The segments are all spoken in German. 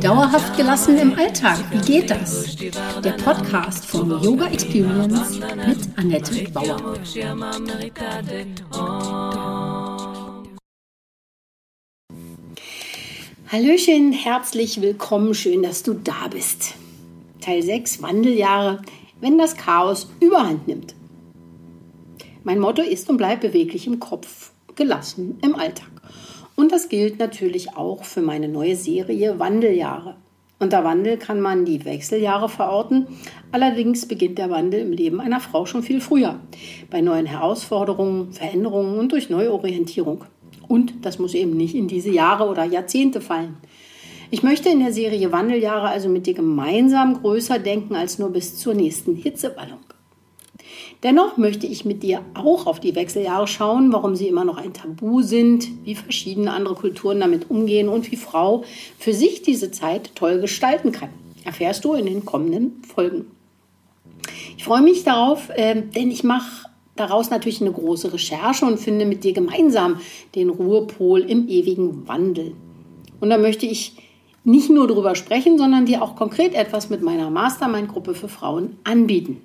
Dauerhaft gelassen im Alltag, wie geht das? Der Podcast von Yoga Experience mit Annette Bauer. Hallöchen, herzlich willkommen, schön, dass du da bist. Teil 6, Wandeljahre, wenn das Chaos überhand nimmt. Mein Motto ist und bleibt beweglich im Kopf gelassen im Alltag. Und das gilt natürlich auch für meine neue Serie Wandeljahre. Unter Wandel kann man die Wechseljahre verorten. Allerdings beginnt der Wandel im Leben einer Frau schon viel früher. Bei neuen Herausforderungen, Veränderungen und durch Neuorientierung. Und das muss eben nicht in diese Jahre oder Jahrzehnte fallen. Ich möchte in der Serie Wandeljahre also mit dir gemeinsam größer denken als nur bis zur nächsten Hitzewallung. Dennoch möchte ich mit dir auch auf die Wechseljahre schauen, warum sie immer noch ein Tabu sind, wie verschiedene andere Kulturen damit umgehen und wie Frau für sich diese Zeit toll gestalten kann. Erfährst du in den kommenden Folgen. Ich freue mich darauf, äh, denn ich mache daraus natürlich eine große Recherche und finde mit dir gemeinsam den Ruhepol im ewigen Wandel. Und da möchte ich nicht nur darüber sprechen, sondern dir auch konkret etwas mit meiner Mastermind-Gruppe für Frauen anbieten.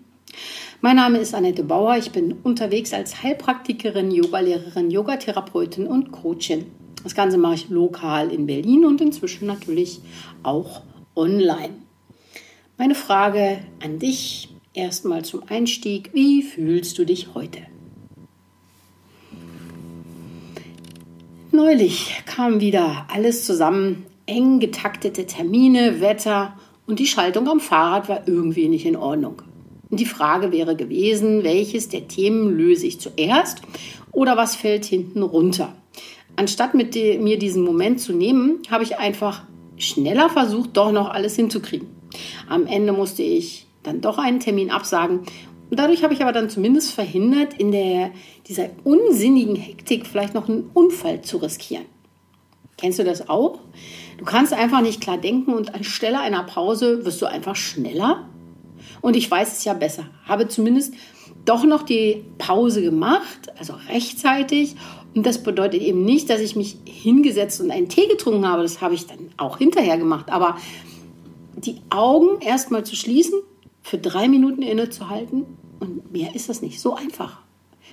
Mein Name ist Annette Bauer. Ich bin unterwegs als Heilpraktikerin, Yogalehrerin, Yogatherapeutin und Coachin. Das Ganze mache ich lokal in Berlin und inzwischen natürlich auch online. Meine Frage an dich erstmal zum Einstieg. Wie fühlst du dich heute? Neulich kam wieder alles zusammen, eng getaktete Termine, Wetter und die Schaltung am Fahrrad war irgendwie nicht in Ordnung. Die Frage wäre gewesen, welches der Themen löse ich zuerst oder was fällt hinten runter. Anstatt mit mir diesen Moment zu nehmen, habe ich einfach schneller versucht, doch noch alles hinzukriegen. Am Ende musste ich dann doch einen Termin absagen. Und dadurch habe ich aber dann zumindest verhindert, in der, dieser unsinnigen Hektik vielleicht noch einen Unfall zu riskieren. Kennst du das auch? Du kannst einfach nicht klar denken und anstelle einer Pause wirst du einfach schneller und ich weiß es ja besser. Habe zumindest doch noch die Pause gemacht, also rechtzeitig. Und das bedeutet eben nicht, dass ich mich hingesetzt und einen Tee getrunken habe. Das habe ich dann auch hinterher gemacht. Aber die Augen erstmal zu schließen, für drei Minuten innezuhalten und mehr ist das nicht. So einfach.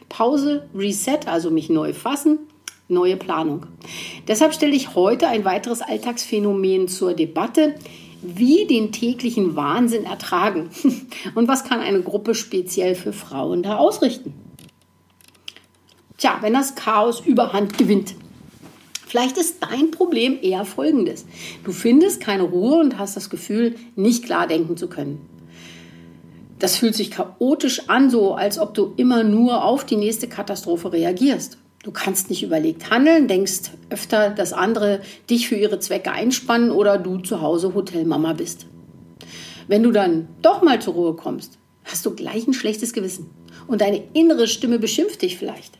Pause, Reset, also mich neu fassen, neue Planung. Deshalb stelle ich heute ein weiteres Alltagsphänomen zur Debatte, wie den täglichen Wahnsinn ertragen und was kann eine Gruppe speziell für Frauen da ausrichten. Tja, wenn das Chaos überhand gewinnt. Vielleicht ist dein Problem eher folgendes. Du findest keine Ruhe und hast das Gefühl, nicht klar denken zu können. Das fühlt sich chaotisch an, so als ob du immer nur auf die nächste Katastrophe reagierst. Du kannst nicht überlegt handeln, denkst öfter, dass andere dich für ihre Zwecke einspannen oder du zu Hause Hotelmama bist. Wenn du dann doch mal zur Ruhe kommst, hast du gleich ein schlechtes Gewissen und deine innere Stimme beschimpft dich vielleicht.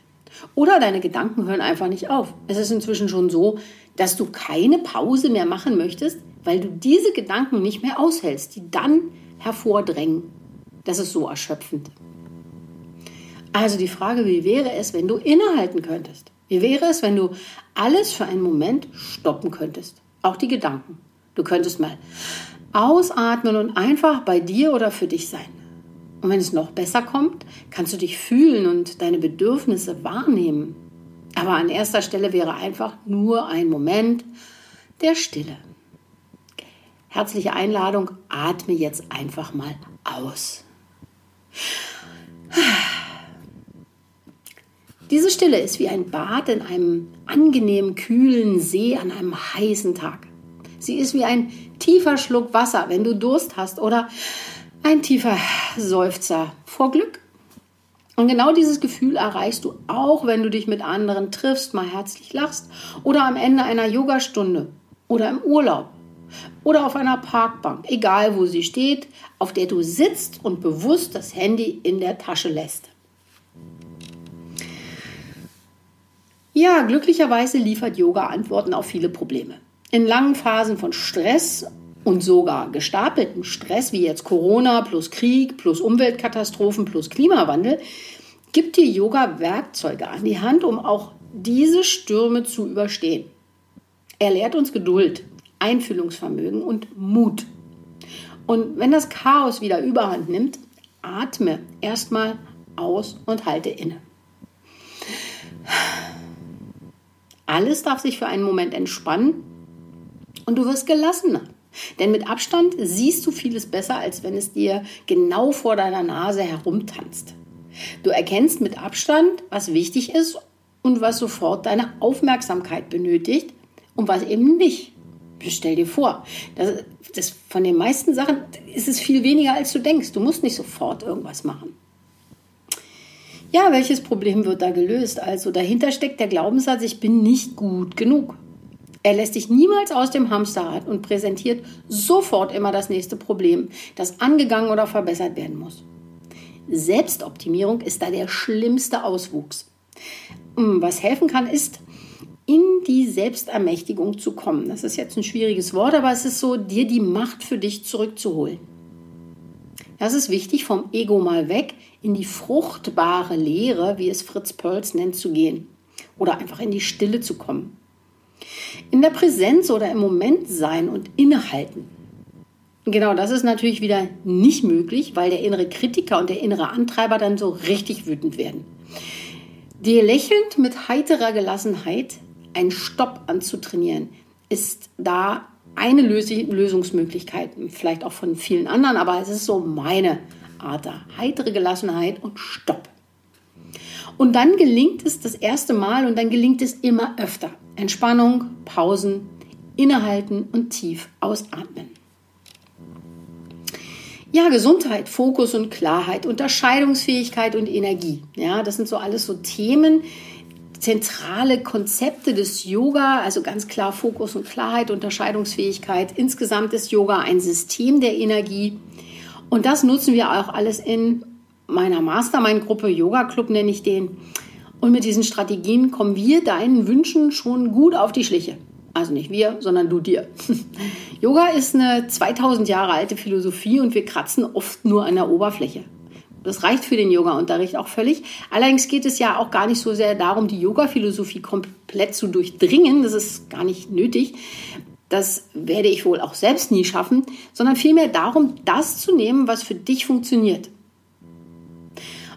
Oder deine Gedanken hören einfach nicht auf. Es ist inzwischen schon so, dass du keine Pause mehr machen möchtest, weil du diese Gedanken nicht mehr aushältst, die dann hervordrängen. Das ist so erschöpfend. Also die Frage, wie wäre es, wenn du innehalten könntest? Wie wäre es, wenn du alles für einen Moment stoppen könntest? Auch die Gedanken. Du könntest mal ausatmen und einfach bei dir oder für dich sein. Und wenn es noch besser kommt, kannst du dich fühlen und deine Bedürfnisse wahrnehmen. Aber an erster Stelle wäre einfach nur ein Moment der Stille. Herzliche Einladung, atme jetzt einfach mal aus. Diese Stille ist wie ein Bad in einem angenehm kühlen See an einem heißen Tag. Sie ist wie ein tiefer Schluck Wasser, wenn du Durst hast, oder ein tiefer Seufzer vor Glück. Und genau dieses Gefühl erreichst du auch, wenn du dich mit anderen triffst, mal herzlich lachst oder am Ende einer Yogastunde oder im Urlaub oder auf einer Parkbank, egal wo sie steht, auf der du sitzt und bewusst das Handy in der Tasche lässt. Ja, glücklicherweise liefert Yoga Antworten auf viele Probleme. In langen Phasen von Stress und sogar gestapeltem Stress, wie jetzt Corona plus Krieg plus Umweltkatastrophen plus Klimawandel, gibt dir Yoga Werkzeuge an die Hand, um auch diese Stürme zu überstehen. Er lehrt uns Geduld, Einfühlungsvermögen und Mut. Und wenn das Chaos wieder überhand nimmt, atme erstmal aus und halte inne. Alles darf sich für einen Moment entspannen und du wirst gelassener. Denn mit Abstand siehst du vieles besser, als wenn es dir genau vor deiner Nase herumtanzt. Du erkennst mit Abstand, was wichtig ist und was sofort deine Aufmerksamkeit benötigt und was eben nicht. Stell dir vor, das, das, von den meisten Sachen ist es viel weniger, als du denkst. Du musst nicht sofort irgendwas machen. Ja, welches Problem wird da gelöst? Also dahinter steckt der Glaubenssatz, ich bin nicht gut genug. Er lässt dich niemals aus dem Hamsterrad und präsentiert sofort immer das nächste Problem, das angegangen oder verbessert werden muss. Selbstoptimierung ist da der schlimmste Auswuchs. Hm, was helfen kann, ist, in die Selbstermächtigung zu kommen. Das ist jetzt ein schwieriges Wort, aber es ist so, dir die Macht für dich zurückzuholen. Das ist wichtig, vom Ego mal weg in die fruchtbare Lehre, wie es Fritz Perls nennt, zu gehen. Oder einfach in die Stille zu kommen. In der Präsenz oder im Moment sein und innehalten. Genau, das ist natürlich wieder nicht möglich, weil der innere Kritiker und der innere Antreiber dann so richtig wütend werden. Dir lächelnd mit heiterer Gelassenheit einen Stopp anzutrainieren, ist da eine Lösungsmöglichkeit, vielleicht auch von vielen anderen, aber es ist so meine Art da. Heitere Gelassenheit und Stopp. Und dann gelingt es das erste Mal und dann gelingt es immer öfter. Entspannung, Pausen, innehalten und tief ausatmen. Ja, Gesundheit, Fokus und Klarheit, Unterscheidungsfähigkeit und Energie. Ja, das sind so alles so Themen, zentrale Konzepte des Yoga, also ganz klar Fokus und Klarheit, Unterscheidungsfähigkeit. Insgesamt ist Yoga ein System der Energie. Und das nutzen wir auch alles in meiner Mastermind-Gruppe, Yoga Club nenne ich den. Und mit diesen Strategien kommen wir deinen Wünschen schon gut auf die Schliche. Also nicht wir, sondern du dir. Yoga ist eine 2000 Jahre alte Philosophie und wir kratzen oft nur an der Oberfläche. Das reicht für den Yoga-Unterricht auch völlig. Allerdings geht es ja auch gar nicht so sehr darum, die Yoga-Philosophie komplett zu durchdringen. Das ist gar nicht nötig. Das werde ich wohl auch selbst nie schaffen, sondern vielmehr darum, das zu nehmen, was für dich funktioniert.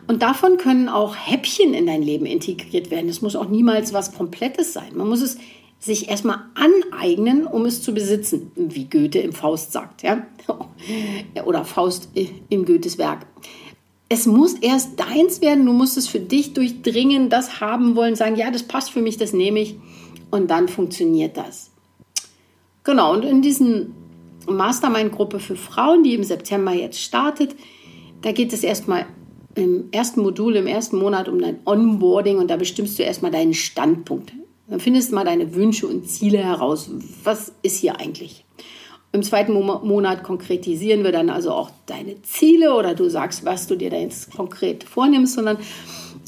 Und davon können auch Häppchen in dein Leben integriert werden. Es muss auch niemals was Komplettes sein. Man muss es sich erstmal aneignen, um es zu besitzen, wie Goethe im Faust sagt, ja? Oder Faust im Goethes Werk es muss erst deins werden, du musst es für dich durchdringen, das haben wollen, sagen, ja, das passt für mich, das nehme ich und dann funktioniert das. Genau, und in diesen Mastermind-Gruppe für Frauen, die im September jetzt startet, da geht es erstmal im ersten Modul, im ersten Monat um dein Onboarding und da bestimmst du erstmal deinen Standpunkt. Dann findest du mal deine Wünsche und Ziele heraus. Was ist hier eigentlich? Im zweiten Monat konkretisieren wir dann also auch deine Ziele oder du sagst, was du dir da jetzt konkret vornimmst, sondern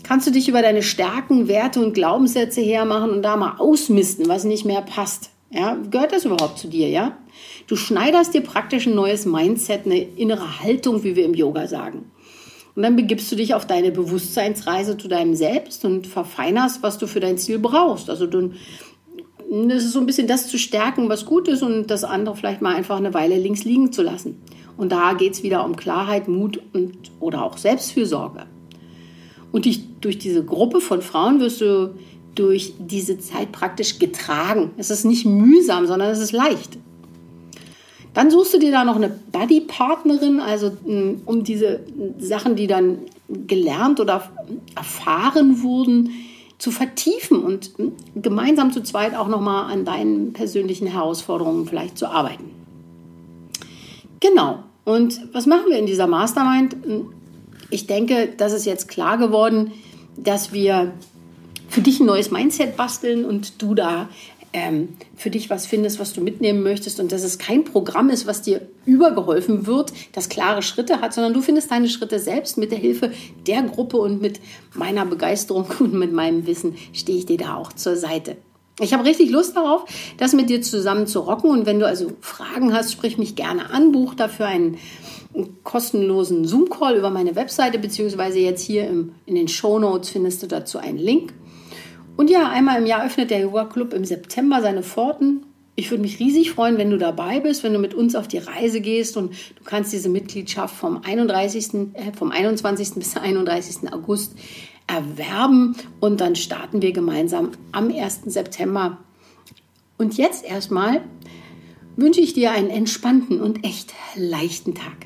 kannst du dich über deine Stärken, Werte und Glaubenssätze hermachen und da mal ausmisten, was nicht mehr passt. Ja, gehört das überhaupt zu dir, ja? Du schneiderst dir praktisch ein neues Mindset, eine innere Haltung, wie wir im Yoga sagen. Und dann begibst du dich auf deine Bewusstseinsreise zu deinem Selbst und verfeinerst, was du für dein Ziel brauchst. Also du das ist so ein bisschen das zu stärken, was gut ist und das andere vielleicht mal einfach eine Weile links liegen zu lassen. Und da geht es wieder um Klarheit, Mut und, oder auch Selbstfürsorge. Und dich, durch diese Gruppe von Frauen wirst du durch diese Zeit praktisch getragen. Es ist nicht mühsam, sondern es ist leicht. Dann suchst du dir da noch eine Buddy-Partnerin, also mm, um diese Sachen, die dann gelernt oder erfahren wurden, zu vertiefen und gemeinsam zu zweit auch nochmal an deinen persönlichen Herausforderungen vielleicht zu arbeiten. Genau. Und was machen wir in dieser Mastermind? Ich denke, das ist jetzt klar geworden, dass wir für dich ein neues Mindset basteln und du da ähm, für dich was findest, was du mitnehmen möchtest und dass es kein Programm ist, was dir übergeholfen wird, das klare Schritte hat, sondern du findest deine Schritte selbst mit der Hilfe der Gruppe und mit meiner Begeisterung und mit meinem Wissen stehe ich dir da auch zur Seite. Ich habe richtig Lust darauf, das mit dir zusammen zu rocken. Und wenn du also Fragen hast, sprich mich gerne an, buch dafür einen, kostenlosen Zoom-Call über meine Webseite, beziehungsweise jetzt hier im, in den Show Notes findest du dazu einen Link. Und ja, einmal im Jahr öffnet der Yoga Club im September seine Pforten. Ich würde mich riesig freuen, wenn du dabei bist, wenn du mit uns auf die Reise gehst und du kannst diese Mitgliedschaft vom 31. Äh, vom 21. bis 31. August erwerben und dann starten wir gemeinsam am 1. September. Und jetzt erstmal wünsche ich dir einen entspannten und echt leichten Tag.